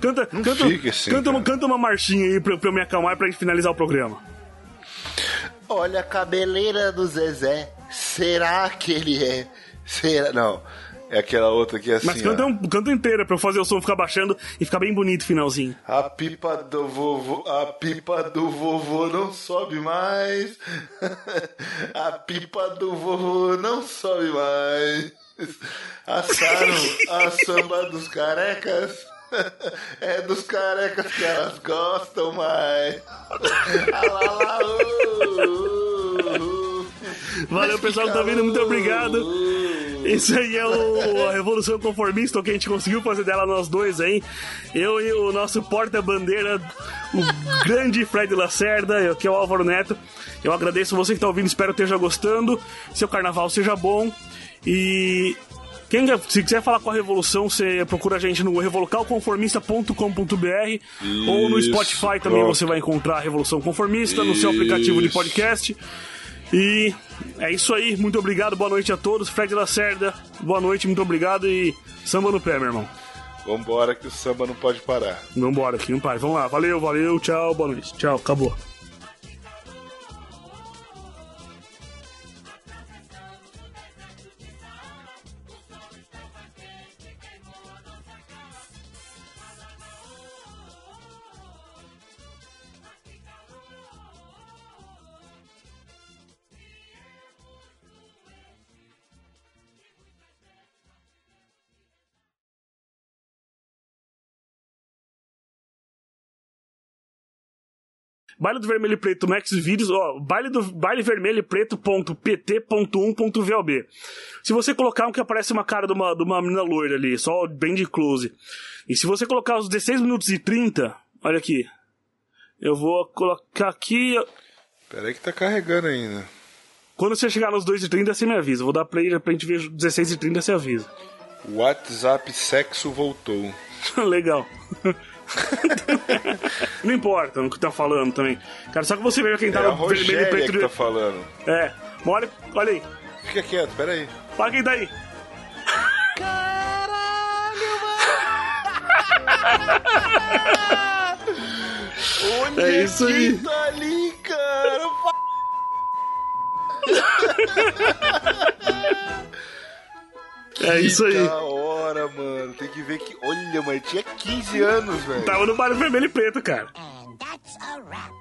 Canta, Não canta, fique assim, canta, uma, canta uma marchinha aí pra, pra eu me acalmar e pra gente finalizar o programa. Olha a cabeleira do Zezé. Será que ele é? Será? Não. É aquela outra que é assim. Mas canta, ó. um, canta inteira pra eu fazer o som ficar baixando e ficar bem bonito o finalzinho. A pipa do vovô, a pipa do vovô não sobe mais. A pipa do vovô não sobe mais. Assaram a samba dos carecas. É dos carecas que elas gostam mais. Valeu, pessoal que tá vindo, muito obrigado. Isso aí é o, a Revolução Conformista, o que a gente conseguiu fazer dela nós dois aí. Eu e o nosso porta-bandeira, o grande Fred Lacerda, que é o Álvaro Neto. Eu agradeço você que tá ouvindo, espero que esteja gostando. Seu carnaval seja bom. E quem, se quiser falar com a Revolução, você procura a gente no revolocalconformista.com.br ou no Isso, Spotify também pronto. você vai encontrar a Revolução Conformista no seu aplicativo de Isso. podcast. E é isso aí, muito obrigado, boa noite a todos. Fred Lacerda, boa noite, muito obrigado e samba no pé, meu irmão. Vambora que o samba não pode parar. Vambora aqui, não pai. Vamos lá, valeu, valeu, tchau, boa noite. Tchau, acabou. Baile do Vermelho e Preto no Xvideos, ó, baile do baile vermelho e preto.pt.1.VLB. Se você colocar um que aparece uma cara de uma, de uma menina loira ali, só bem de close. E se você colocar os 16 minutos e 30, olha aqui. Eu vou colocar aqui. Pera aí que tá carregando ainda. Quando você chegar nos 2 e 30, você me avisa. Vou dar play pra gente ver os 16 e 30, você avisa. WhatsApp sexo voltou. Legal. Não importa o que tá falando também. Cara, só que você veja quem tá É no vermelho e preto. que tá falando. É. Olha, olha aí. Fica quieto, pera aí. Olha quem tá aí. Olha É isso aí. tá ali, cara. É isso aí. Da hora, mano. Tem que ver que. Olha, mano, tinha 15 anos, velho. Tava no bar vermelho e preto, cara. And that's a wrap.